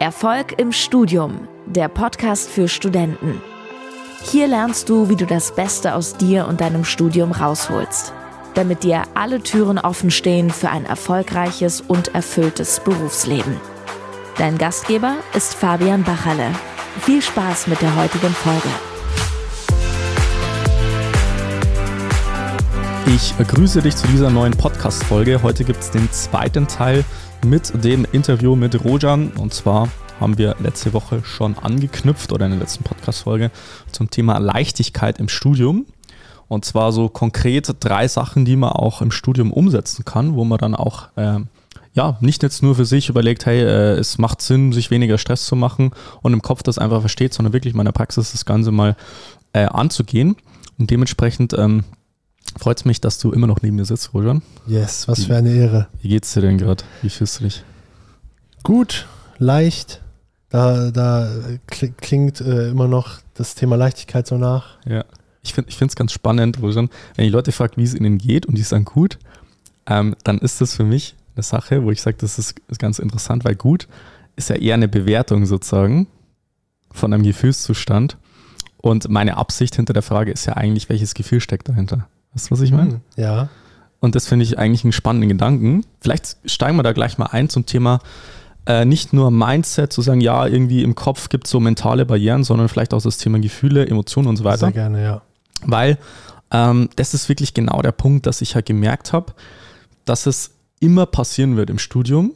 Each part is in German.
Erfolg im Studium, der Podcast für Studenten. Hier lernst du, wie du das Beste aus dir und deinem Studium rausholst, damit dir alle Türen offen stehen für ein erfolgreiches und erfülltes Berufsleben. Dein Gastgeber ist Fabian Bachalle. Viel Spaß mit der heutigen Folge. Ich grüße dich zu dieser neuen Podcast-Folge. Heute gibt es den zweiten Teil mit dem Interview mit Rojan. Und zwar haben wir letzte Woche schon angeknüpft oder in der letzten Podcast-Folge zum Thema Leichtigkeit im Studium. Und zwar so konkret drei Sachen, die man auch im Studium umsetzen kann, wo man dann auch äh, ja, nicht jetzt nur für sich überlegt, hey, äh, es macht Sinn, sich weniger Stress zu machen und im Kopf das einfach versteht, sondern wirklich in meiner Praxis das Ganze mal äh, anzugehen. Und dementsprechend ähm, Freut es mich, dass du immer noch neben mir sitzt, Rojan. Yes, was für eine Ehre. Wie geht's dir denn gerade? Wie fühlst du dich? Gut, leicht. Da, da klingt äh, immer noch das Thema Leichtigkeit so nach. Ja. Ich finde es ganz spannend, Rojan, wenn die Leute fragen, wie es ihnen geht und die sagen gut, ähm, dann ist das für mich eine Sache, wo ich sage, das ist, ist ganz interessant, weil gut ist ja eher eine Bewertung sozusagen von einem Gefühlszustand. Und meine Absicht hinter der Frage ist ja eigentlich, welches Gefühl steckt dahinter. Weißt du, was ich meine? Hm, ja. Und das finde ich eigentlich einen spannenden Gedanken. Vielleicht steigen wir da gleich mal ein zum Thema äh, nicht nur Mindset, zu sagen, ja, irgendwie im Kopf gibt es so mentale Barrieren, sondern vielleicht auch das Thema Gefühle, Emotionen und so weiter. Sehr gerne, ja. Weil ähm, das ist wirklich genau der Punkt, dass ich halt gemerkt habe, dass es immer passieren wird im Studium,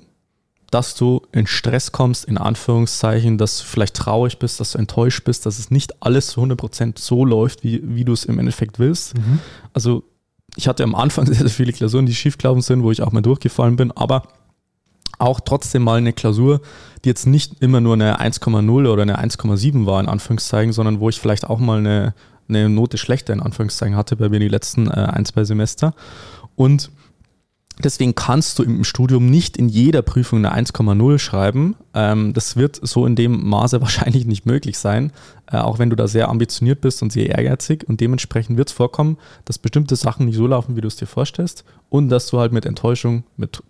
dass du in Stress kommst, in Anführungszeichen, dass du vielleicht traurig bist, dass du enttäuscht bist, dass es nicht alles zu 100% so läuft, wie, wie du es im Endeffekt willst. Mhm. Also ich hatte am Anfang sehr, sehr viele Klausuren, die schiefgelaufen sind, wo ich auch mal durchgefallen bin, aber auch trotzdem mal eine Klausur, die jetzt nicht immer nur eine 1,0 oder eine 1,7 war, in Anführungszeichen, sondern wo ich vielleicht auch mal eine, eine Note schlechter, in Anführungszeichen, hatte bei mir die letzten äh, ein, zwei Semester. Und Deswegen kannst du im Studium nicht in jeder Prüfung eine 1,0 schreiben. Ähm, das wird so in dem Maße wahrscheinlich nicht möglich sein, äh, auch wenn du da sehr ambitioniert bist und sehr ehrgeizig. Und dementsprechend wird es vorkommen, dass bestimmte Sachen nicht so laufen, wie du es dir vorstellst. Und dass du halt mit Enttäuschung, mit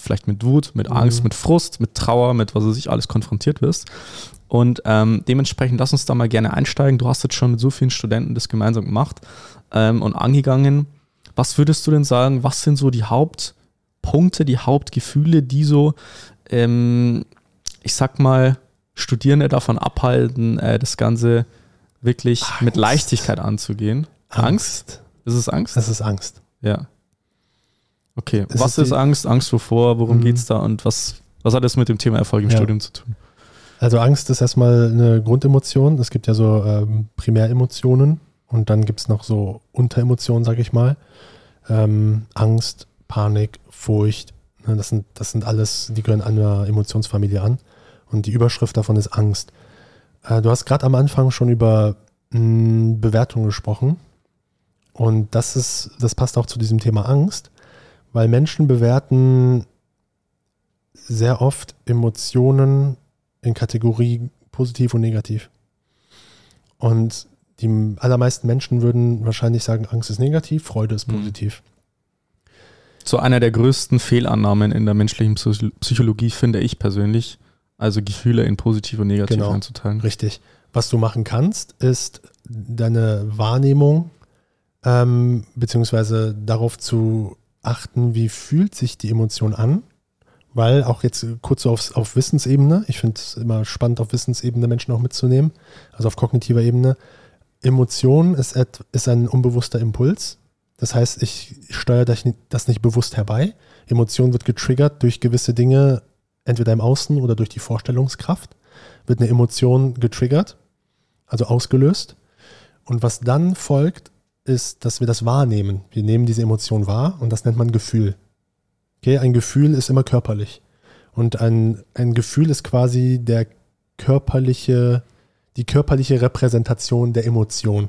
vielleicht mit Wut, mit Angst, mhm. mit Frust, mit Trauer, mit was weiß ich alles konfrontiert wirst. Und ähm, dementsprechend lass uns da mal gerne einsteigen. Du hast jetzt schon mit so vielen Studenten das gemeinsam gemacht ähm, und angegangen. Was würdest du denn sagen, was sind so die Hauptpunkte, die Hauptgefühle, die so, ähm, ich sag mal, Studierende davon abhalten, äh, das Ganze wirklich Angst. mit Leichtigkeit anzugehen? Angst. Angst? Ist es Angst? Es ist Angst. Ja. Okay, es was ist, ist Angst? Angst wovor? Worum mhm. geht es da? Und was, was hat das mit dem Thema Erfolg im ja. Studium zu tun? Also Angst ist erstmal eine Grundemotion. Es gibt ja so ähm, Primäremotionen und dann gibt es noch so Unteremotionen, sag ich mal ähm, Angst, Panik, Furcht. Ne, das, sind, das sind alles, die gehören einer Emotionsfamilie an. Und die Überschrift davon ist Angst. Äh, du hast gerade am Anfang schon über mh, hm, Bewertung gesprochen. Und das ist, das passt auch zu diesem Thema Angst, weil Menschen bewerten sehr oft Emotionen in Kategorie positiv und negativ. Und die allermeisten Menschen würden wahrscheinlich sagen, Angst ist negativ, Freude ist mhm. positiv. So einer der größten Fehlannahmen in der menschlichen Psychologie finde ich persönlich. Also Gefühle in positiv und negativ genau, einzuteilen. Richtig. Was du machen kannst, ist deine Wahrnehmung ähm, beziehungsweise darauf zu achten, wie fühlt sich die Emotion an. Weil auch jetzt kurz so auf, auf Wissensebene, ich finde es immer spannend, auf Wissensebene Menschen auch mitzunehmen, also auf kognitiver Ebene. Emotion ist, ist ein unbewusster Impuls. Das heißt, ich steuere das nicht bewusst herbei. Emotion wird getriggert durch gewisse Dinge, entweder im Außen oder durch die Vorstellungskraft. Wird eine Emotion getriggert, also ausgelöst. Und was dann folgt, ist, dass wir das wahrnehmen. Wir nehmen diese Emotion wahr und das nennt man Gefühl. Okay, ein Gefühl ist immer körperlich. Und ein, ein Gefühl ist quasi der körperliche die körperliche Repräsentation der Emotion.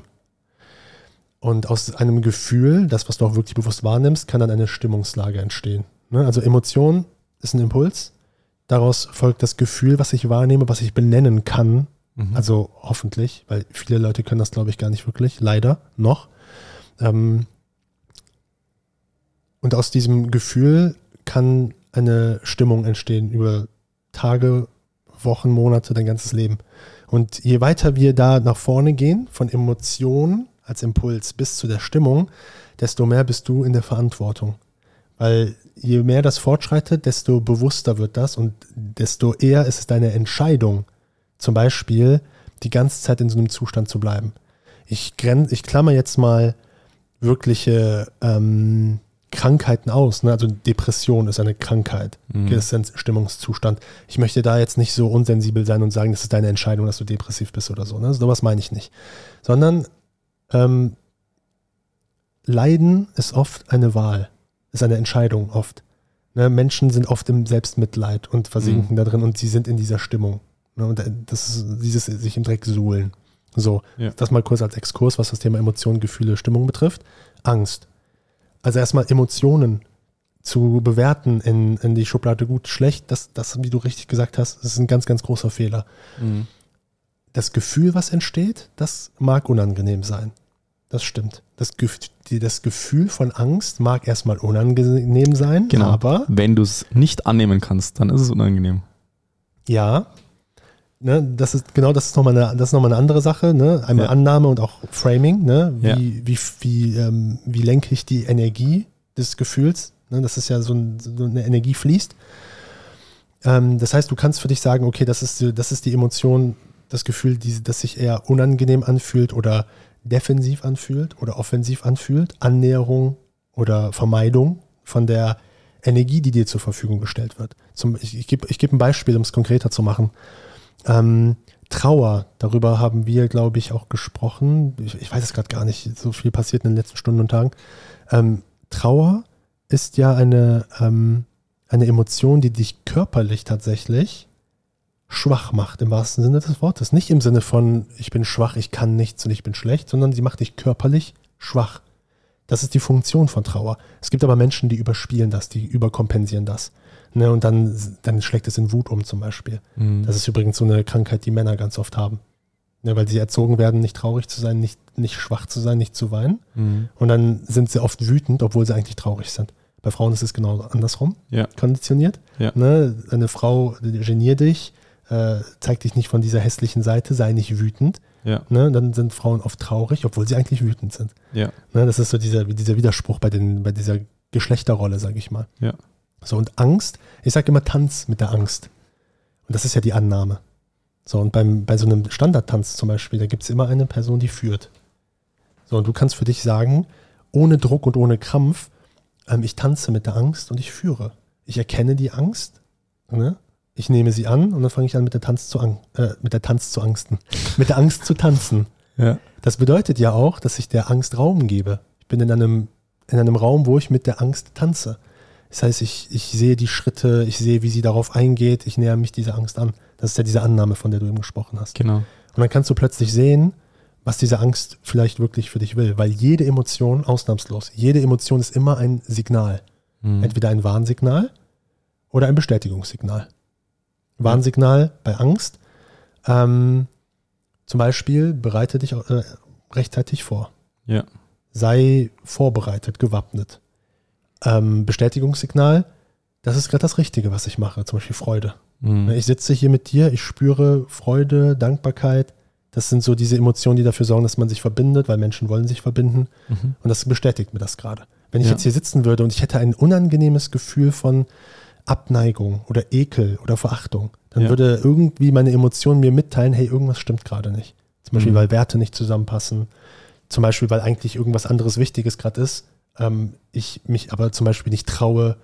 Und aus einem Gefühl, das, was du auch wirklich bewusst wahrnimmst, kann dann eine Stimmungslage entstehen. Ne? Also Emotion ist ein Impuls. Daraus folgt das Gefühl, was ich wahrnehme, was ich benennen kann. Mhm. Also hoffentlich, weil viele Leute können das, glaube ich, gar nicht wirklich. Leider noch. Ähm, und aus diesem Gefühl kann eine Stimmung entstehen über Tage, Wochen, Monate, dein ganzes Leben. Und je weiter wir da nach vorne gehen, von Emotionen als Impuls bis zu der Stimmung, desto mehr bist du in der Verantwortung. Weil je mehr das fortschreitet, desto bewusster wird das und desto eher ist es deine Entscheidung, zum Beispiel die ganze Zeit in so einem Zustand zu bleiben. Ich, gren ich klammer jetzt mal wirkliche ähm, Krankheiten aus. Ne? Also Depression ist eine Krankheit, mhm. ist ein Stimmungszustand. Ich möchte da jetzt nicht so unsensibel sein und sagen, das ist deine Entscheidung, dass du depressiv bist oder so. Ne? So was meine ich nicht. Sondern ähm, Leiden ist oft eine Wahl, ist eine Entscheidung oft. Ne? Menschen sind oft im Selbstmitleid und versinken mhm. da drin und sie sind in dieser Stimmung. Ne? Und das ist dieses sich im Dreck suhlen. So, ja. das mal kurz als Exkurs, was das Thema Emotionen, Gefühle, Stimmung betrifft. Angst. Also erstmal Emotionen zu bewerten in, in die Schublade gut, schlecht, das, das, wie du richtig gesagt hast, ist ein ganz, ganz großer Fehler. Mhm. Das Gefühl, was entsteht, das mag unangenehm sein. Das stimmt. Das, das Gefühl von Angst mag erstmal unangenehm sein, genau. aber. Wenn du es nicht annehmen kannst, dann ist es unangenehm. Ja. Ne, das ist genau das ist nochmal eine, das ist noch eine andere Sache. Ne? Einmal ja. Annahme und auch Framing. Ne? Wie, ja. wie, wie, ähm, wie lenke ich die Energie des Gefühls? Ne? Das ist ja so, ein, so eine Energie fließt. Ähm, das heißt, du kannst für dich sagen, okay, das ist, das ist die Emotion, das Gefühl, die, das sich eher unangenehm anfühlt oder defensiv anfühlt oder offensiv anfühlt, Annäherung oder Vermeidung von der Energie, die dir zur Verfügung gestellt wird. Zum, ich ich gebe ich geb ein Beispiel, um es konkreter zu machen. Ähm, Trauer, darüber haben wir, glaube ich, auch gesprochen. Ich, ich weiß es gerade gar nicht, so viel passiert in den letzten Stunden und Tagen. Ähm, Trauer ist ja eine, ähm, eine Emotion, die dich körperlich tatsächlich schwach macht, im wahrsten Sinne des Wortes. Nicht im Sinne von, ich bin schwach, ich kann nichts und ich bin schlecht, sondern sie macht dich körperlich schwach. Das ist die Funktion von Trauer. Es gibt aber Menschen, die überspielen das, die überkompensieren das. Ne, und dann, dann schlägt es in Wut um zum Beispiel. Mhm. Das ist übrigens so eine Krankheit, die Männer ganz oft haben. Ne, weil sie erzogen werden, nicht traurig zu sein, nicht, nicht schwach zu sein, nicht zu weinen. Mhm. Und dann sind sie oft wütend, obwohl sie eigentlich traurig sind. Bei Frauen ist es genau andersrum, ja. konditioniert. Ja. Ne, eine Frau geniert dich, äh, zeig dich nicht von dieser hässlichen Seite, sei nicht wütend. Ja. Ne, dann sind Frauen oft traurig, obwohl sie eigentlich wütend sind. Ja. Ne, das ist so dieser, dieser Widerspruch bei, den, bei dieser Geschlechterrolle, sage ich mal. Ja. So, und Angst, ich sage immer Tanz mit der Angst. Und das ist ja die Annahme. So, und beim, bei so einem Standardtanz zum Beispiel, da gibt es immer eine Person, die führt. So, und du kannst für dich sagen, ohne Druck und ohne Krampf, ähm, ich tanze mit der Angst und ich führe. Ich erkenne die Angst, ne? Ich nehme sie an und dann fange ich an, mit der Tanz zu, an, äh, mit der Tanz zu angsten. mit der Angst zu tanzen. Ja. Das bedeutet ja auch, dass ich der Angst Raum gebe. Ich bin in einem, in einem Raum, wo ich mit der Angst tanze. Das heißt, ich, ich sehe die Schritte, ich sehe, wie sie darauf eingeht, ich näher mich dieser Angst an. Das ist ja diese Annahme, von der du eben gesprochen hast. Genau. Und dann kannst du plötzlich sehen, was diese Angst vielleicht wirklich für dich will. Weil jede Emotion, ausnahmslos, jede Emotion ist immer ein Signal. Mhm. Entweder ein Warnsignal oder ein Bestätigungssignal. Warnsignal bei Angst. Ähm, zum Beispiel bereite dich äh, rechtzeitig vor. Ja. Sei vorbereitet, gewappnet. Ähm, Bestätigungssignal, das ist gerade das Richtige, was ich mache, zum Beispiel Freude. Mhm. Ich sitze hier mit dir, ich spüre Freude, Dankbarkeit. Das sind so diese Emotionen, die dafür sorgen, dass man sich verbindet, weil Menschen wollen sich verbinden. Mhm. Und das bestätigt mir das gerade. Wenn ich ja. jetzt hier sitzen würde und ich hätte ein unangenehmes Gefühl von, Abneigung oder Ekel oder Verachtung, dann ja. würde irgendwie meine Emotionen mir mitteilen, hey, irgendwas stimmt gerade nicht. Zum Beispiel, mhm. weil Werte nicht zusammenpassen. Zum Beispiel, weil eigentlich irgendwas anderes Wichtiges gerade ist. Ähm, ich mich aber zum Beispiel nicht traue,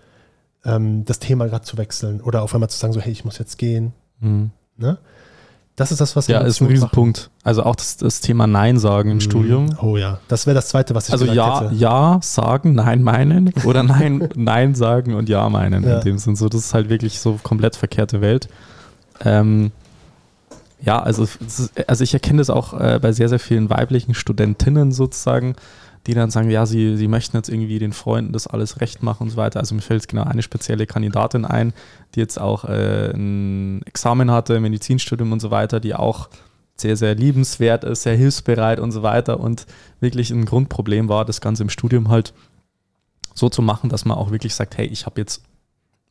ähm, das Thema gerade zu wechseln oder auf einmal zu sagen, so, hey, ich muss jetzt gehen. Mhm. Ne? Das ist das, was Ja, ist ein Riesenpunkt. Also auch das, das Thema Nein sagen im mhm. Studium. Oh ja, das wäre das Zweite, was ich Also ja, hätte. ja sagen, Nein meinen oder Nein, Nein sagen und Ja meinen ja. in dem Sinn. So, das ist halt wirklich so komplett verkehrte Welt. Ähm, ja, also, also ich erkenne das auch äh, bei sehr, sehr vielen weiblichen Studentinnen sozusagen, die dann sagen, ja, sie, sie möchten jetzt irgendwie den Freunden das alles recht machen und so weiter. Also mir fällt jetzt genau eine spezielle Kandidatin ein, die jetzt auch äh, ein Examen hatte, Medizinstudium und so weiter, die auch sehr, sehr liebenswert ist, sehr hilfsbereit und so weiter und wirklich ein Grundproblem war, das Ganze im Studium halt so zu machen, dass man auch wirklich sagt, hey, ich habe jetzt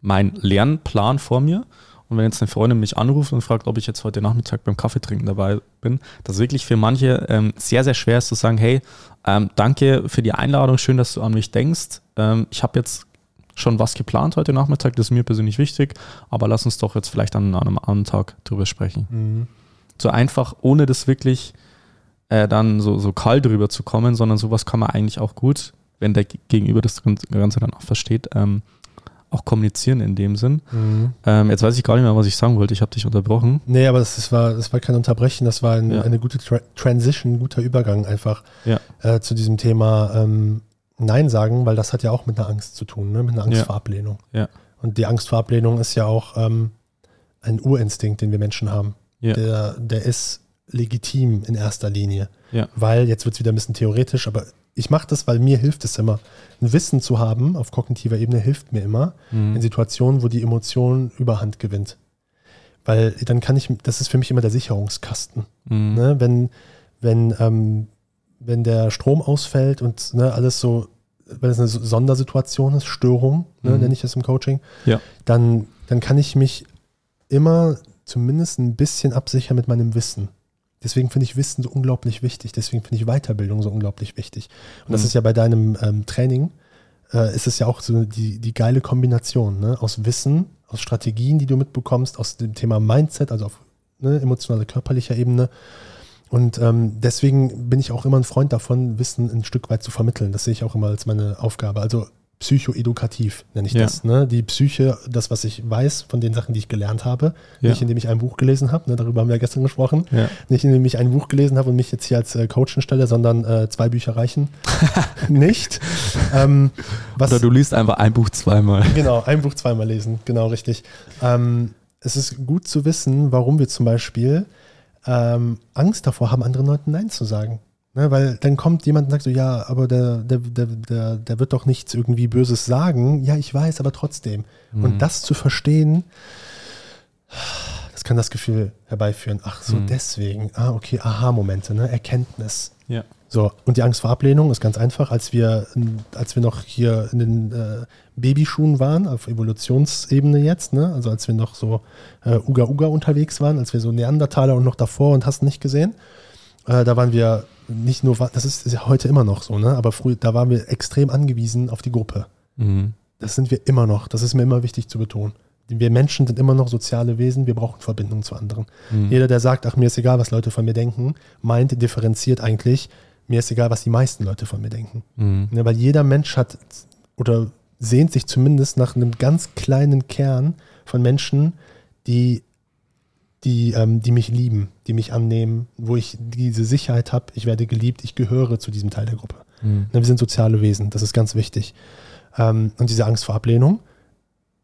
meinen Lernplan vor mir Und wenn jetzt eine Freundin mich anruft und fragt, ob ich jetzt heute Nachmittag beim Kaffeetrinken dabei bin, das wirklich für manche ähm, sehr, sehr schwer ist zu sagen, hey, ähm, danke für die Einladung, schön, dass du an mich denkst. Ähm, ich habe jetzt schon was geplant heute Nachmittag, das ist mir persönlich wichtig, aber lass uns doch jetzt vielleicht an, an einem anderen Tag drüber sprechen. Mhm. So einfach, ohne das wirklich äh, dann so, so kalt drüber zu kommen, sondern sowas kann man eigentlich auch gut, wenn der Gegenüber das Ganze dann auch versteht, ähm, auch kommunizieren in dem Sinn. Mhm. Ähm, jetzt weiß ich gar nicht mehr, was ich sagen wollte. Ich habe dich unterbrochen. Nee, aber das, das, war, das war kein Unterbrechen, das war ein, Ja. eine gute Tra Transition, ein guter Übergang einfach Ja. äh, zu diesem Thema ähm, Nein sagen, weil das hat ja auch mit einer Angst zu tun, ne? mit einer Angst Ja. vor Ablehnung. Und die Angst vor Ablehnung ist ja auch ähm, ein Urinstinkt, den wir Menschen haben. Der, der ist legitim in erster Linie. Weil, jetzt wird es wieder ein bisschen theoretisch, aber ich mache das, weil mir hilft es immer. Ein Wissen zu haben auf kognitiver Ebene hilft mir immer in Mhm. Situationen, wo die Emotion Überhand gewinnt. Weil dann kann ich, das ist für mich immer der Sicherungskasten. Mhm. Ne? Wenn, wenn, ähm, wenn der Strom ausfällt und ne, alles so, wenn es eine Sondersituation ist, Störung, ne, Mhm. nenne ich das im Coaching, Ja. dann, dann kann ich mich immer zumindest ein bisschen absichern mit meinem Wissen. Deswegen finde ich Wissen so unglaublich wichtig. Deswegen finde ich Weiterbildung so unglaublich wichtig. Und das Mhm. ist ja bei deinem ähm, Training, äh, ist es ja auch so die, die geile Kombination ne? aus Wissen, aus Strategien, die du mitbekommst, aus dem Thema Mindset, also auf ne, emotionaler, körperlicher Ebene. Und ähm, deswegen bin ich auch immer ein Freund davon, Wissen ein Stück weit zu vermitteln. Das sehe ich auch immer als meine Aufgabe. Also psychoedukativ nenne ich Ja. das. Ne? Die Psyche, das, was ich weiß von den Sachen, die ich gelernt habe. Ja. Nicht indem ich ein Buch gelesen habe, ne? darüber haben wir ja gestern gesprochen. Nicht indem ich ein Buch gelesen habe und mich jetzt hier als äh, Coach hinstelle, sondern äh, zwei Bücher reichen. Nicht. Ähm, was, Oder du liest einfach ein Buch zweimal. Genau, ein Buch zweimal lesen, genau richtig. Ähm, es ist gut zu wissen, warum wir zum Beispiel ähm, Angst davor haben, anderen Leuten Nein zu sagen. Ne, weil dann kommt jemand und sagt so, ja, aber der, der, der, der, der wird doch nichts irgendwie Böses sagen. Ja, ich weiß, aber trotzdem. Mhm. Und das zu verstehen, das kann das Gefühl herbeiführen. Ach so, Mhm. deswegen. Ah, okay, Aha-Momente, ne? Erkenntnis. Ja. So, und die Angst vor Ablehnung ist ganz einfach. Als wir, als wir noch hier in den äh, Babyschuhen waren, auf Evolutionsebene jetzt, ne? also als wir noch so äh, Uga Uga unterwegs waren, als wir so Neandertaler und noch davor und hast nicht gesehen, äh, da waren wir nicht nur, das ist, ist ja heute immer noch so, ne? aber früher, da waren wir extrem angewiesen auf die Gruppe. Mhm. Das sind wir immer noch. Das ist mir immer wichtig zu betonen. Wir Menschen sind immer noch soziale Wesen, wir brauchen Verbindung zu anderen. Mhm. Jeder, der sagt, ach, mir ist egal, was Leute von mir denken, meint, differenziert eigentlich, mir ist egal, was die meisten Leute von mir denken. Mhm. Ne, weil jeder Mensch hat oder sehnt sich zumindest nach einem ganz kleinen Kern von Menschen, die, die, ähm, die mich lieben, die mich annehmen, wo ich diese Sicherheit habe, ich werde geliebt, ich gehöre zu diesem Teil der Gruppe. Mhm. Ne, wir sind soziale Wesen, das ist ganz wichtig. Ähm, und diese Angst vor Ablehnung,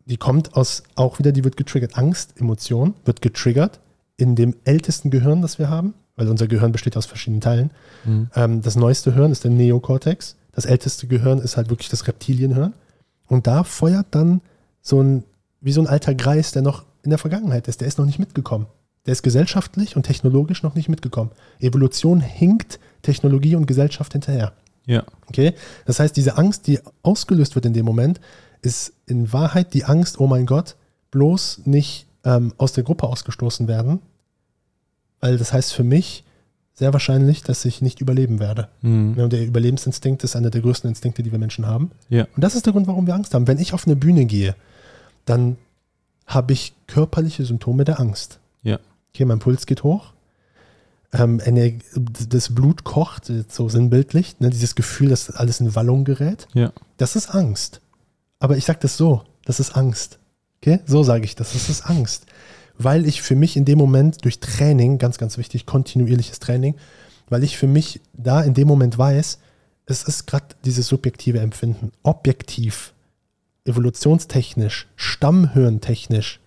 die kommt aus, auch wieder, die wird getriggert. Angst, Emotion wird getriggert in dem ältesten Gehirn, das wir haben, weil unser Gehirn besteht aus verschiedenen Teilen. Mhm. Ähm, das neueste Hirn ist der Neokortex. Das älteste Gehirn ist halt wirklich das Reptilienhirn. Und da feuert dann so ein, wie so ein alter Greis, der noch in der Vergangenheit ist. Der ist noch nicht mitgekommen. Der ist gesellschaftlich und technologisch noch nicht mitgekommen. Evolution hinkt Technologie und Gesellschaft hinterher. Ja. Okay? Das heißt, diese Angst, die ausgelöst wird in dem Moment, ist in Wahrheit die Angst, oh mein Gott, bloß nicht ähm, aus der Gruppe ausgestoßen werden. Weil das heißt für mich sehr wahrscheinlich, dass ich nicht überleben werde. Mhm. Ja, und der Überlebensinstinkt ist einer der größten Instinkte, die wir Menschen haben. Ja. Und das ist der Grund, warum wir Angst haben. Wenn ich auf eine Bühne gehe, dann habe ich körperliche Symptome der Angst. Ja. Okay, mein Puls geht hoch. Ähm, das Blut kocht, so sinnbildlich. Ne, dieses Gefühl, dass alles in Wallung gerät. Ja. Das ist Angst. Aber ich sage das so, das ist Angst. Okay, so sage ich das, das ist Angst. Weil ich für mich in dem Moment durch Training, ganz, ganz wichtig, kontinuierliches Training, weil ich für mich da in dem Moment weiß, es ist gerade dieses subjektive Empfinden. Objektiv, evolutionstechnisch, stammhirntechnisch,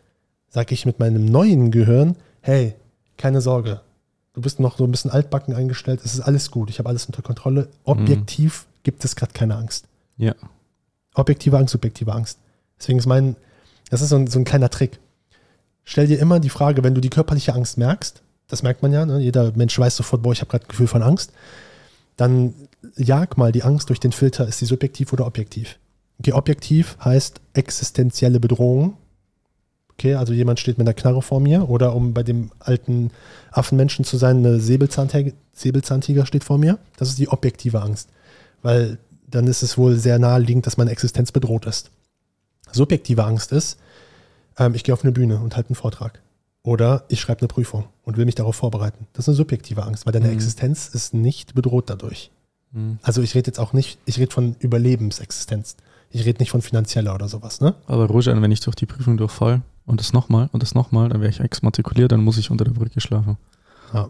sage ich mit meinem neuen Gehirn, hey, keine Sorge, du bist noch so ein bisschen altbacken eingestellt, es ist alles gut, ich habe alles unter Kontrolle. Objektiv gibt es gerade keine Angst. Ja. Objektive Angst, subjektive Angst. Deswegen ist mein, das ist so ein, so ein kleiner Trick. Stell dir immer die Frage, wenn du die körperliche Angst merkst, das merkt man ja, ne? jeder Mensch weiß sofort, boah, ich habe gerade ein Gefühl von Angst, dann jag mal die Angst durch den Filter, ist sie subjektiv oder objektiv? Okay, objektiv heißt existenzielle Bedrohung, Okay, also jemand steht mit einer Knarre vor mir oder um bei dem alten Affenmenschen zu sein, eine Säbelzahntiger, Säbelzahntiger steht vor mir. Das ist die objektive Angst. Weil dann ist es wohl sehr naheliegend, dass meine Existenz bedroht ist. Subjektive Angst ist, ähm, ich gehe auf eine Bühne und halte einen Vortrag. Oder ich schreibe eine Prüfung und will mich darauf vorbereiten. Das ist eine subjektive Angst, weil deine mhm. Existenz ist nicht bedroht dadurch. Mhm. Also ich rede jetzt auch nicht, ich rede von Überlebensexistenz. Ich rede nicht von finanzieller oder sowas, ne? Aber Rojan, wenn ich durch die Prüfung durchfall und das nochmal und das nochmal, dann wäre ich exmatrikuliert, dann muss ich unter der Brücke schlafen. Ja.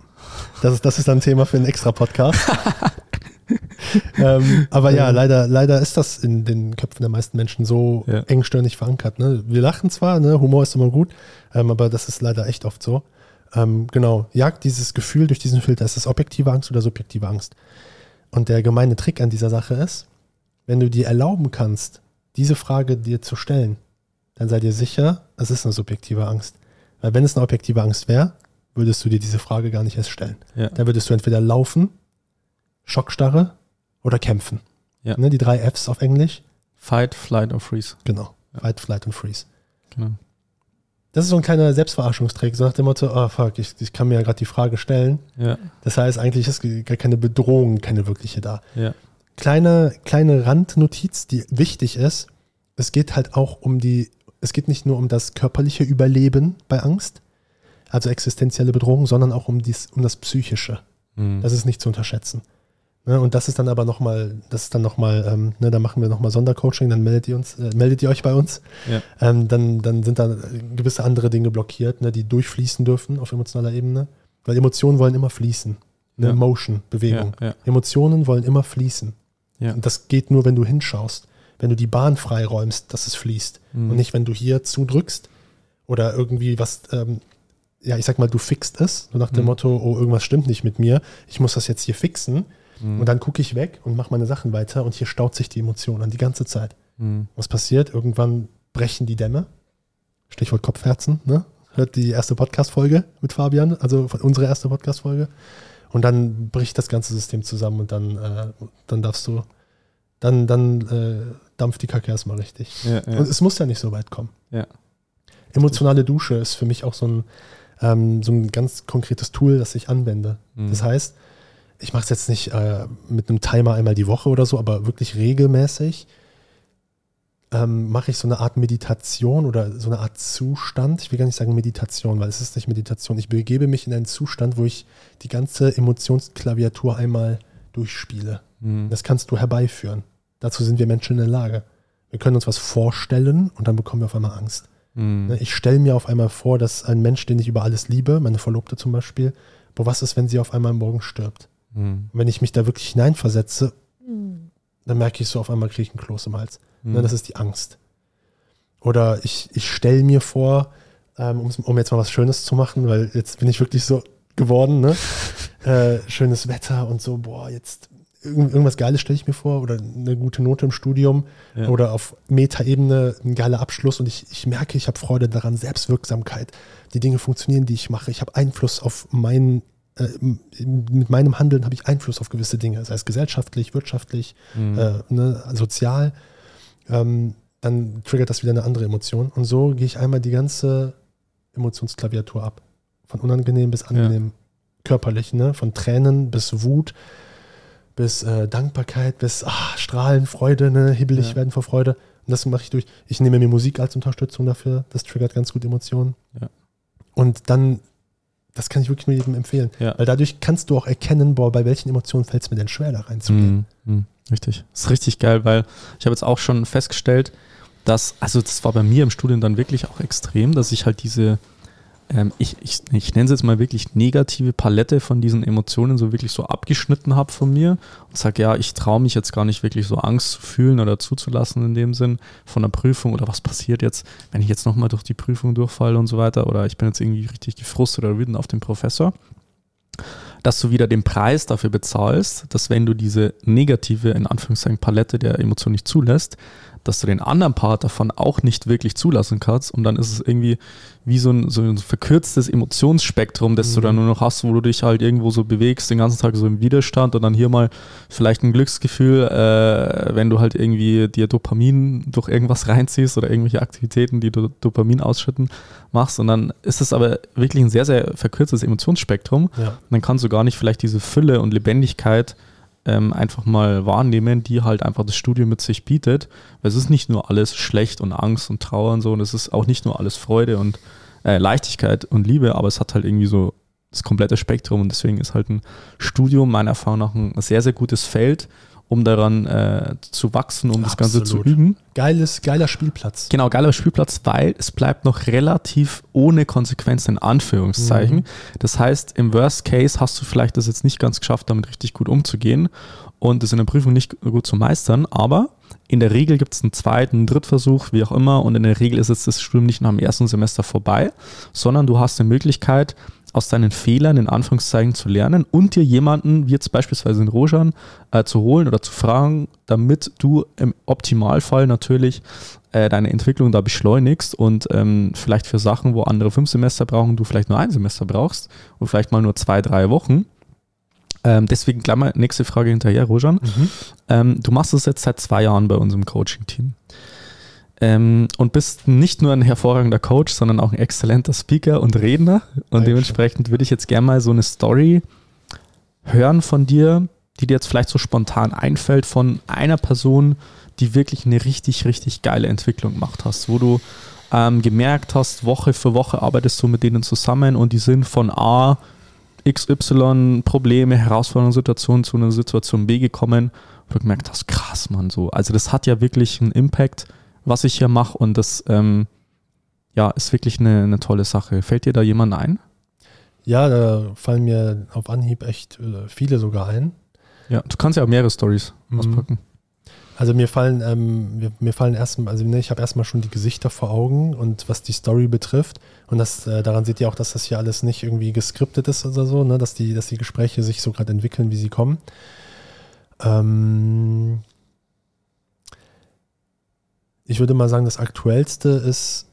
Das ist, das ist dann ein Thema für einen extra Podcast. ähm, aber ja, leider, leider ist das in den Köpfen der meisten Menschen so ja. engstirnig verankert. Ne? Wir lachen zwar, ne? Humor ist immer gut, ähm, aber das ist leider echt oft so. Ähm, genau, jagt dieses Gefühl durch diesen Filter. Ist das objektive Angst oder subjektive Angst? Und der gemeine Trick an dieser Sache ist, wenn du dir erlauben kannst, diese Frage dir zu stellen, dann sei dir sicher, es ist eine subjektive Angst. Weil wenn es eine objektive Angst wäre, würdest du dir diese Frage gar nicht erst stellen. Ja. Dann würdest du entweder laufen Schockstarre oder kämpfen. Ja. Ne, die drei Fs auf Englisch. Fight, Flight or Freeze. Genau. Ja. Fight, Flight und Freeze. Genau. Das ist so ein kleiner Selbstverarschungstrick, so nach dem Motto, oh fuck, ich, ich kann mir ja gerade die Frage stellen. Ja. Das heißt, eigentlich ist gar keine Bedrohung, keine wirkliche da. Ja. Kleine, kleine Randnotiz, die wichtig ist, es geht halt auch um die, es geht nicht nur um das körperliche Überleben bei Angst, also existenzielle Bedrohung, sondern auch um, dies, um das Psychische. Mhm. Das ist nicht zu unterschätzen. Ne, und das ist dann aber nochmal, das ist dann nochmal, ähm, ne, da machen wir nochmal Sondercoaching, dann meldet ihr uns, äh, meldet ihr euch bei uns. Ja. Ähm, dann, dann sind da gewisse andere Dinge blockiert, ne, die durchfließen dürfen auf emotionaler Ebene. Weil Emotionen wollen immer fließen. Ne, ja. Motion, Bewegung. Ja, Emotionen wollen immer fließen. Und das geht nur, wenn du hinschaust. Wenn du die Bahn freiräumst, dass es fließt. Mhm. Und nicht, wenn du hier zudrückst oder irgendwie was, ähm, ja, ich sag mal, du fixt es, so nach dem mhm. Motto, oh, irgendwas stimmt nicht mit mir, ich muss das jetzt hier fixen Mhm. Und dann gucke ich weg und mache meine Sachen weiter und hier staut sich die Emotion an die ganze Zeit. Mhm. Was passiert? Irgendwann brechen die Dämme. Stichwort Kopfherzen, ne? Hört die erste Podcast-Folge mit Fabian, also unsere erste Podcast-Folge. Und dann bricht das ganze System zusammen und dann, äh, dann darfst du, dann, dann äh, dampft die Kacke erstmal richtig. Ja, ja. Und es muss ja nicht so weit kommen. Ja. Emotionale Dusche ist für mich auch so ein, ähm, so ein ganz konkretes Tool, das ich anwende. Mhm. Das heißt, ich mache es jetzt nicht äh, mit einem Timer einmal die Woche oder so, aber wirklich regelmäßig ähm, mache ich so eine Art Meditation oder so eine Art Zustand. Ich will gar nicht sagen Meditation, weil es ist nicht Meditation. Ich begebe mich in einen Zustand, wo ich die ganze Emotionsklaviatur einmal durchspiele. Mhm. Das kannst du herbeiführen. Dazu sind wir Menschen in der Lage. Wir können uns was vorstellen und dann bekommen wir auf einmal Angst. Mhm. Ne, ich stelle mir auf einmal vor, dass ein Mensch, den ich über alles liebe, meine Verlobte zum Beispiel, boah, was ist, wenn sie auf einmal morgen stirbt? Mhm. Wenn ich mich da wirklich hineinversetze, mhm. Dann merke ich so, auf einmal kriege ich einen Kloß im Hals. Mhm. Das ist die Angst. Oder ich, ich stelle mir vor, ähm, um, um, jetzt mal was Schönes zu machen, weil jetzt bin ich wirklich so geworden, ne? äh, schönes Wetter und so, boah, jetzt irgendwas Geiles stelle ich mir vor oder eine gute Note im Studium ja. oder auf Metaebene ein geiler Abschluss und ich, ich merke, ich habe Freude daran, Selbstwirksamkeit. Die Dinge funktionieren, die ich mache. Ich habe Einfluss auf mein äh, mit meinem Handeln habe ich Einfluss auf gewisse Dinge, sei es gesellschaftlich, wirtschaftlich, mhm. äh, ne, sozial, ähm, dann triggert das wieder eine andere Emotion. Und so gehe ich einmal die ganze Emotionsklaviatur ab. Von unangenehm bis angenehm. Ja. Körperlich, ne? Von Tränen bis Wut, bis äh, Dankbarkeit, bis ach, Strahlen, Freude, ne? hibbelig ja. werden vor Freude. Und das mache ich durch. Ich nehme mir Musik als Unterstützung dafür. Das triggert ganz gut Emotionen. Ja. Und dann das kann ich wirklich nur jedem empfehlen. Ja. Weil dadurch kannst du auch erkennen, boah, bei welchen Emotionen fällt es mir denn schwer, da reinzugehen. Mm, mm, richtig. Das ist richtig geil, weil ich habe jetzt auch schon festgestellt, dass, also das war bei mir im Studium dann wirklich auch extrem, dass ich halt diese ähm, ich, ich, ich nenne es jetzt mal wirklich negative Palette von diesen Emotionen so wirklich so abgeschnitten habe von mir und sage, ja, ich traue mich jetzt gar nicht wirklich so Angst zu fühlen oder zuzulassen in dem Sinn von der Prüfung oder was passiert jetzt, wenn ich jetzt nochmal durch die Prüfung durchfalle und so weiter oder ich bin jetzt irgendwie richtig gefrustet oder wütend auf den Professor. Dass du wieder den Preis dafür bezahlst, dass wenn du diese negative, in Anführungszeichen, Palette der Emotionen nicht zulässt, dass du den anderen Part davon auch nicht wirklich zulassen kannst. Und dann ist es irgendwie wie so ein, so ein verkürztes Emotionsspektrum, das mhm. du dann nur noch hast, wo du dich halt irgendwo so bewegst, den ganzen Tag so im Widerstand und dann hier mal vielleicht ein Glücksgefühl, äh, wenn du halt irgendwie dir Dopamin durch irgendwas reinziehst oder irgendwelche Aktivitäten, die du Dopamin ausschütten, machst. Und dann ist es aber wirklich ein sehr, sehr verkürztes Emotionsspektrum. Ja. Und dann kannst du gar nicht vielleicht diese Fülle und Lebendigkeit ähm, einfach mal wahrnehmen, die halt einfach das Studium mit sich bietet. Weil es ist nicht nur alles schlecht und Angst und Trauer und so, und es ist auch nicht nur alles Freude und äh, Leichtigkeit und Liebe, aber es hat halt irgendwie so das komplette Spektrum und deswegen ist halt ein Studium meiner Erfahrung nach ein sehr, sehr gutes Feld, um daran äh, zu wachsen, um Absolut. das Ganze zu üben. Geiles, geiler Spielplatz. Genau, geiler Spielplatz, weil es bleibt noch relativ ohne Konsequenzen in Anführungszeichen. Mhm. Das heißt, im Worst Case hast du vielleicht das jetzt nicht ganz geschafft, damit richtig gut umzugehen und das in der Prüfung nicht gut zu meistern, aber in der Regel gibt es einen zweiten, einen Drittversuch, wie auch immer, und in der Regel ist jetzt das Studium nicht nach dem ersten Semester vorbei, sondern du hast eine Möglichkeit, aus deinen Fehlern in Anführungszeichen zu lernen und dir jemanden, wie jetzt beispielsweise in Rojan, äh, zu holen oder zu fragen, damit du im Optimalfall natürlich äh, deine Entwicklung da beschleunigst und ähm, vielleicht für Sachen, wo andere fünf Semester brauchen, du vielleicht nur ein Semester brauchst und vielleicht mal nur zwei, drei Wochen. Ähm, deswegen Klammer, nächste Frage hinterher, Rojan. Mhm. Ähm, du machst es jetzt seit zwei Jahren bei unserem Coaching-Team ähm, und bist nicht nur ein hervorragender Coach, sondern auch ein exzellenter Speaker und Redner. Und dementsprechend würde ich jetzt gerne mal so eine Story hören von dir, die dir jetzt vielleicht so spontan einfällt, von einer Person, die wirklich eine richtig, richtig geile Entwicklung gemacht hast, wo du ähm, gemerkt hast, Woche für Woche arbeitest du mit denen zusammen und die sind von A, XY, Probleme, Herausforderungen, Situationen zu einer Situation B gekommen, wo du gemerkt hast, krass, Mann, so. Also das hat ja wirklich einen Impact was ich hier mache und das ähm, ja, ist wirklich eine, eine tolle Sache. Fällt dir da jemand ein? Ja, da fallen mir auf Anhieb echt äh, viele sogar ein. Ja, du kannst ja auch mehrere Stories mhm. auspacken. Also mir fallen, ähm, mir, mir, fallen erstmal, also ne, ich habe erstmal schon die Gesichter vor Augen und was die Story betrifft. Und das, äh, daran seht ihr auch, dass das hier alles nicht irgendwie geskriptet ist oder so, ne, dass die, dass die Gespräche sich so gerade entwickeln, wie sie kommen. Ähm, ich würde mal sagen, das aktuellste ist.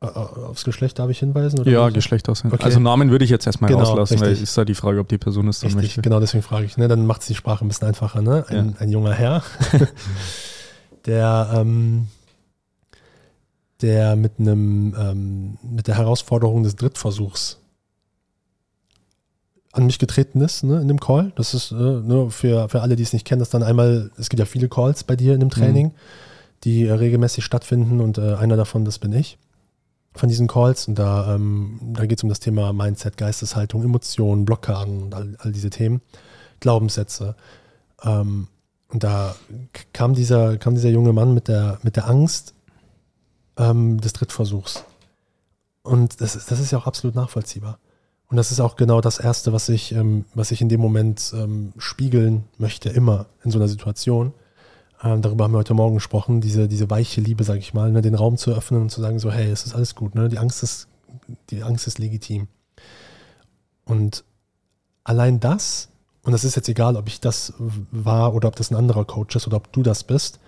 Äh, äh, aufs Geschlecht darf ich hinweisen? Oder ja, Geschlecht aussehen. Okay. Also Namen würde ich jetzt erstmal genau, auslassen, richtig. weil ist da die Frage, ob die Person es dann richtig, möchte. Genau, deswegen frage ich. Ne? Dann macht es die Sprache ein bisschen einfacher. Ne? Ein, ja. ein junger Herr, der, ähm, der mit einem ähm, mit der Herausforderung des Drittversuchs an mich getreten ist ne, in dem Call. Das ist äh, nur für, für alle, die es nicht kennen, dass dann einmal, es gibt ja viele Calls bei dir in dem Training, mhm. die äh, regelmäßig stattfinden und äh, einer davon, das bin ich von diesen Calls. Und da, ähm, da geht es um das Thema Mindset, Geisteshaltung, Emotionen, Blockaden und all, all diese Themen, Glaubenssätze. Ähm, und da kam dieser, kam dieser junge Mann mit der, mit der Angst ähm, des Drittversuchs. Und das ist, das ist ja auch absolut nachvollziehbar. Und das ist auch genau das Erste, was ich, ähm, was ich in dem Moment ähm, spiegeln möchte, immer in so einer Situation. Ähm, darüber haben wir heute Morgen gesprochen, diese, diese weiche Liebe, sage ich mal, ne, den Raum zu öffnen und zu sagen, so, hey, es ist alles gut, ne? die, Angst ist, die Angst ist legitim. Und allein das, und das ist jetzt egal, ob ich das war oder ob das ein anderer Coach ist oder ob du das bist,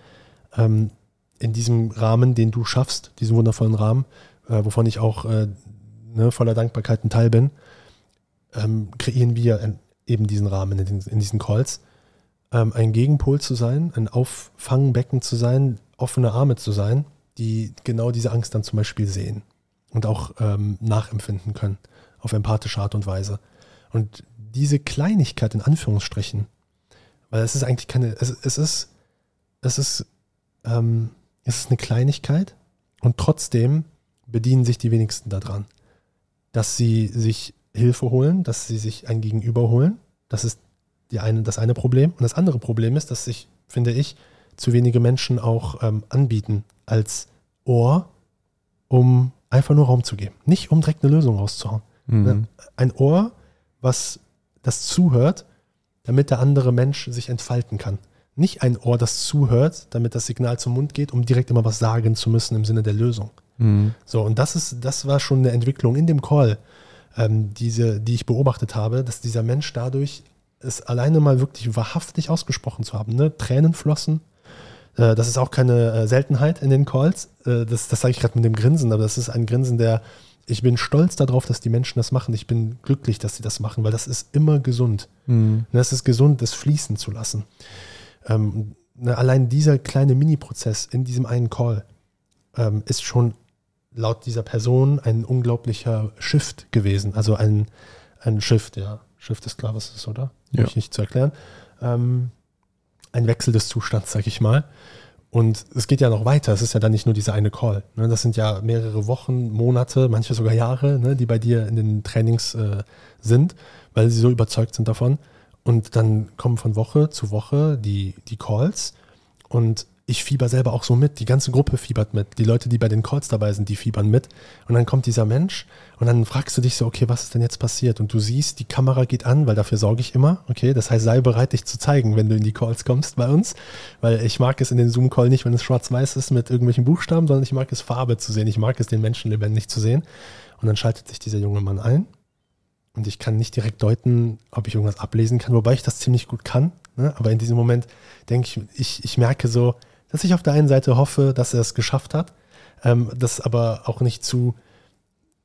ähm, in diesem Rahmen, den du schaffst, diesen wundervollen Rahmen, äh, wovon ich auch äh, ne, voller Dankbarkeit ein Teil bin, ähm, kreieren wir eben diesen Rahmen in, in diesen Calls. Ähm, ein Gegenpol zu sein, ein Auffangbecken zu sein, offene Arme zu sein, die genau diese Angst dann zum Beispiel sehen und auch ähm, nachempfinden können auf empathische Art und Weise. Und diese Kleinigkeit in Anführungsstrichen, weil es ist eigentlich keine, es, es ist, es ist, ähm, es ist eine Kleinigkeit und trotzdem bedienen sich die wenigsten daran, dass sie sich Hilfe holen, dass sie sich ein Gegenüber holen. Das ist die eine, das eine Problem. Und das andere Problem ist, dass sich, finde ich, zu wenige Menschen auch ähm, anbieten als Ohr, um einfach nur Raum zu geben. Nicht um direkt eine Lösung rauszuhauen. Mhm. Ne? Ein Ohr, was das zuhört, damit der andere Mensch sich entfalten kann. Nicht ein Ohr, das zuhört, damit das Signal zum Mund geht, um direkt immer was sagen zu müssen im Sinne der Lösung. Mhm. So, und das ist, das war schon eine Entwicklung in dem Call, ähm, diese, die ich beobachtet habe, dass dieser Mensch dadurch es alleine mal wirklich wahrhaftig ausgesprochen zu haben, ne? Tränen flossen, Äh, das ist auch keine äh, Seltenheit in den Calls. Äh, das das sage ich gerade mit dem Grinsen, aber das ist ein Grinsen, der, ich bin stolz darauf, dass die Menschen das machen. Ich bin glücklich, dass sie das machen, weil das ist immer gesund. Mhm. Das ist gesund, das fließen zu lassen. Ähm, ne, allein dieser kleine Mini-Prozess in diesem einen Call ähm, ist schon laut dieser Person ein unglaublicher Shift gewesen. Also ein, ein Shift, ja. Shift ist klar, was es ist, oder? Ja. Ich nicht zu erklären. Ähm, ein Wechsel des Zustands, sag ich mal. Und es geht ja noch weiter. Es ist ja dann nicht nur dieser eine Call. Ne? Das sind ja mehrere Wochen, Monate, manche sogar Jahre, ne, die bei dir in den Trainings äh, sind, weil sie so überzeugt sind davon. Und dann kommen von Woche zu Woche die, die Calls. Und ich fieber selber auch so mit. Die ganze Gruppe fiebert mit. Die Leute, die bei den Calls dabei sind, die fiebern mit. Und dann kommt dieser Mensch und dann fragst du dich so, okay, was ist denn jetzt passiert? Und du siehst, die Kamera geht an, weil dafür sorge ich immer. Okay, das heißt, sei bereit, dich zu zeigen, wenn du in die Calls kommst bei uns. Weil ich mag es in den Zoom-Call nicht, wenn es schwarz-weiß ist mit irgendwelchen Buchstaben, sondern ich mag es Farbe zu sehen. Ich mag es, den Menschen lebendig zu sehen. Und dann schaltet sich dieser junge Mann ein. Und ich kann nicht direkt deuten, ob ich irgendwas ablesen kann, wobei ich das ziemlich gut kann. Ne? Aber in diesem Moment denke ich, ich, ich merke so, dass ich auf der einen Seite hoffe, dass er es geschafft hat, ähm, das aber auch nicht zu,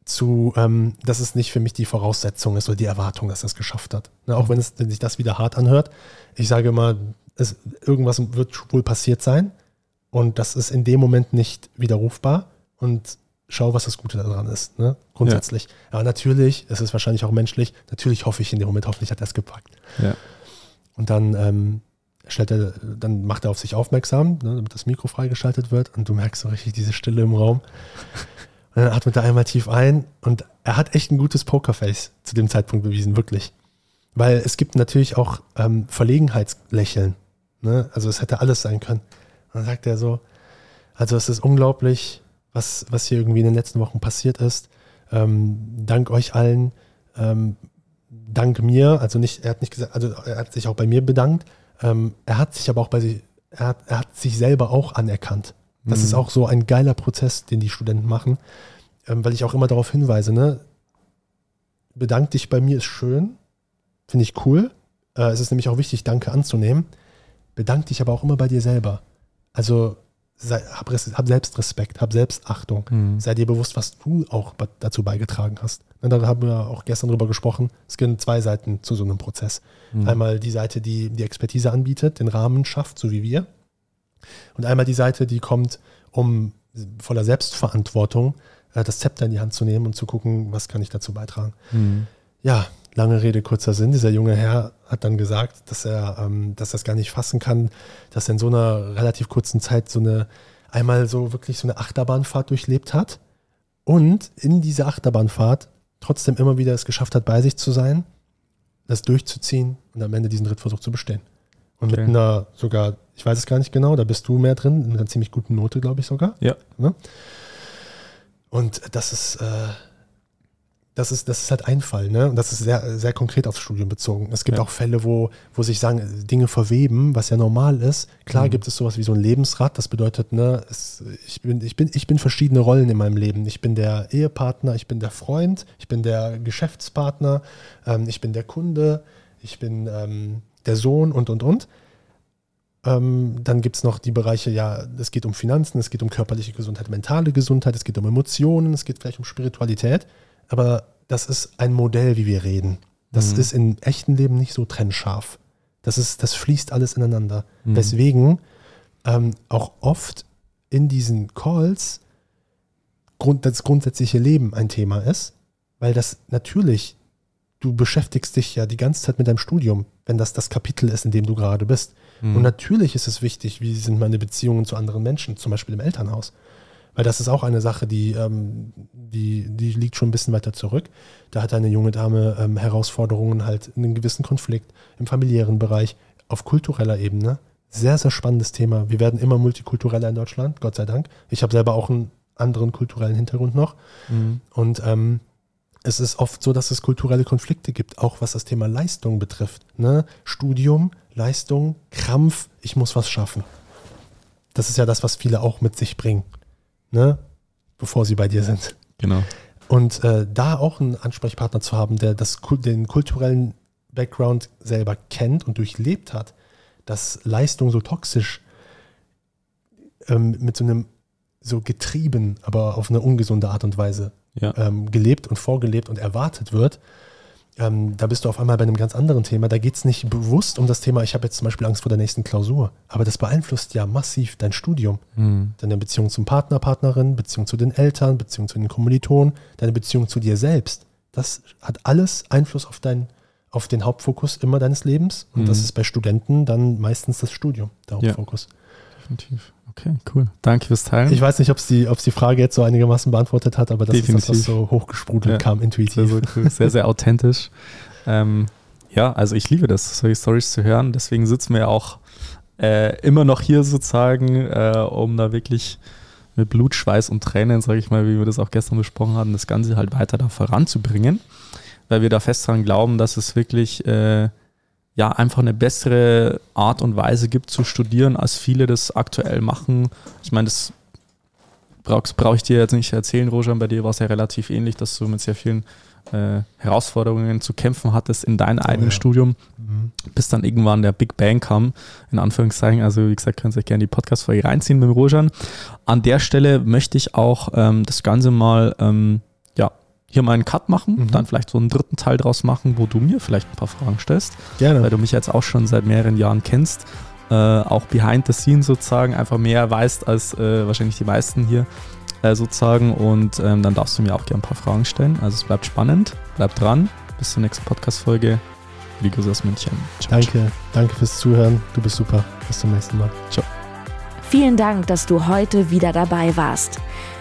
zu ähm, dass es nicht für mich die Voraussetzung ist oder die Erwartung, dass er es geschafft hat. Ne, auch wenn, es, wenn sich das wieder hart anhört. Ich sage mal, es, irgendwas wird wohl passiert sein und das ist in dem Moment nicht widerrufbar und schau, was das Gute daran ist, ne? grundsätzlich. Ja. Aber natürlich, es ist wahrscheinlich auch menschlich, natürlich hoffe ich in dem Moment, hoffentlich hat er es gepackt. Ja. Und dann ähm, stellt er, dann macht er auf sich aufmerksam, ne, damit das Mikro freigeschaltet wird und du merkst so richtig diese Stille im Raum. Und dann atmet er einmal tief ein und er hat echt ein gutes Pokerface zu dem Zeitpunkt bewiesen, wirklich. Weil es gibt natürlich auch ähm, Verlegenheitslächeln. Ne? Also es hätte alles sein können. Und dann sagt er so, also es ist unglaublich, was, was hier irgendwie in den letzten Wochen passiert ist. Ähm, dank euch allen, ähm, dank mir, also nicht, er hat nicht gesagt, also er hat sich auch bei mir bedankt, ähm, er hat sich aber auch bei sich, er hat, er hat sich selber auch anerkannt. Das Mhm. ist auch so ein geiler Prozess, den die Studenten machen, ähm, weil ich auch immer darauf hinweise, ne? Bedank dich bei mir ist schön, finde ich cool. Äh, es ist nämlich auch wichtig, Danke anzunehmen. Bedank dich aber auch immer bei dir selber. Also sei, hab, hab Selbstrespekt, hab Selbstachtung. Mhm. Sei dir bewusst, was du auch dazu beigetragen hast. Da haben wir auch gestern drüber gesprochen. Es gibt zwei Seiten zu so einem Prozess. Mhm. Einmal die Seite, die die Expertise anbietet, den Rahmen schafft, so wie wir. Und einmal die Seite, die kommt, um voller Selbstverantwortung äh, das Zepter in die Hand zu nehmen und zu gucken, was kann ich dazu beitragen. Mhm. Ja, lange Rede, kurzer Sinn. Dieser junge Herr hat dann gesagt, dass er ähm, dass er das gar nicht fassen kann, dass er in so einer relativ kurzen Zeit so eine einmal so wirklich so eine Achterbahnfahrt durchlebt hat und in dieser Achterbahnfahrt trotzdem immer wieder es geschafft hat, bei sich zu sein, das durchzuziehen und am Ende diesen Drittversuch zu bestehen. Und Okay. mit einer sogar, ich weiß es gar nicht genau, da bist du mehr drin, mit einer ziemlich guten Note, glaube ich sogar. Ja. Ne? Und das ist, äh, das ist, das ist halt ein Fall, ne? Und das ist sehr, sehr konkret aufs Studium bezogen. Es gibt Ja. auch Fälle, wo, wo sich sagen, Dinge verweben, was ja normal ist. Klar Mhm. gibt es sowas wie so ein Lebensrad, das bedeutet, ne, es, ich, bin, ich, bin, ich bin verschiedene Rollen in meinem Leben. Ich bin der Ehepartner, ich bin der Freund, ich bin der Geschäftspartner, ähm, ich bin der Kunde, ich bin ähm, der Sohn und und und. Ähm, dann gibt es noch die Bereiche, ja, es geht um Finanzen, es geht um körperliche Gesundheit, mentale Gesundheit, es geht um Emotionen, es geht vielleicht um Spiritualität. Aber das ist ein Modell, wie wir reden. Das Mhm. ist im echten Leben nicht so trennscharf. Das, ist, das fließt alles ineinander. Mhm. Weswegen ähm, auch oft in diesen Calls Grund, das grundsätzliche Leben ein Thema ist, weil das natürlich, du beschäftigst dich ja die ganze Zeit mit deinem Studium, wenn das das Kapitel ist, in dem du gerade bist. Mhm. Und natürlich ist es wichtig, wie sind meine Beziehungen zu anderen Menschen, zum Beispiel im Elternhaus. Weil das ist auch eine Sache, die, ähm, die, die liegt schon ein bisschen weiter zurück. Da hat eine junge Dame ähm, Herausforderungen halt in einem gewissen Konflikt im familiären Bereich, auf kultureller Ebene. Sehr, sehr spannendes Thema. Wir werden immer multikultureller in Deutschland, Gott sei Dank. Ich habe selber auch einen anderen kulturellen Hintergrund noch. Mhm. Und ähm, es ist oft so, dass es kulturelle Konflikte gibt, auch was das Thema Leistung betrifft. Ne? Studium, Leistung, Krampf, ich muss was schaffen. Das ist ja das, was viele auch mit sich bringen, ne? bevor sie bei dir sind. Genau. Und äh, da auch einen Ansprechpartner zu haben, der das, den kulturellen Background selber kennt und durchlebt hat, dass Leistung so toxisch ähm, mit so einem so getrieben, aber auf eine ungesunde Art und Weise Ja. ähm, gelebt und vorgelebt und erwartet wird, ähm, da bist du auf einmal bei einem ganz anderen Thema. Da geht es nicht bewusst um das Thema, ich habe jetzt zum Beispiel Angst vor der nächsten Klausur. Aber das beeinflusst ja massiv dein Studium. Mhm. Deine Beziehung zum Partner, Partnerin, Beziehung zu den Eltern, Beziehung zu den Kommilitonen, deine Beziehung zu dir selbst. Das hat alles Einfluss auf, dein, auf den Hauptfokus immer deines Lebens. Und Mhm. das ist bei Studenten dann meistens das Studium, der Ja. Definitiv. Okay, cool. Danke fürs Teilen. Ich weiß nicht, ob es die, ob's die Frage jetzt so einigermaßen beantwortet hat, aber das ist Definitiv. so hochgesprudelt Ja. kam, Sehr, intuitiv. sehr cool. Sehr, sehr authentisch. Ähm, ja, also ich liebe das, solche Stories zu hören. Deswegen sitzen wir ja auch äh, immer noch hier sozusagen, äh, um da wirklich mit Blut, Schweiß und Tränen, sage ich mal, wie wir das auch gestern besprochen hatten, das Ganze halt weiter da voranzubringen. Weil wir da fest dran glauben, dass es wirklich äh, ja einfach eine bessere Art und Weise gibt zu studieren, als viele das aktuell machen. Ich meine, das brauche ich dir jetzt nicht erzählen, Rojan, bei dir war es ja relativ ähnlich, dass du mit sehr vielen äh, Herausforderungen zu kämpfen hattest in deinem eigenen ja. Studium, Mhm. bis dann irgendwann der Big Bang kam, in Anführungszeichen. Also wie gesagt, könnt ihr euch gerne die Podcast-Folge reinziehen mit dem Rojan. An der Stelle möchte ich auch ähm, das Ganze mal, ähm, hier mal einen Cut machen, Mhm. dann vielleicht so einen dritten Teil draus machen, wo du mir vielleicht ein paar Fragen stellst, Gerne. weil du mich jetzt auch schon seit mehreren Jahren kennst, äh, auch behind the scenes sozusagen, einfach mehr weißt als äh, wahrscheinlich die meisten hier äh, sozusagen und ähm, dann darfst du mir auch gerne ein paar Fragen stellen. Also es bleibt spannend, bleib dran, bis zur nächsten Podcast-Folge. Liebe Grüße aus München. Ciao, Danke, danke fürs Zuhören. Du bist super. Bis zum nächsten Mal. Vielen Dank, dass du heute wieder dabei warst.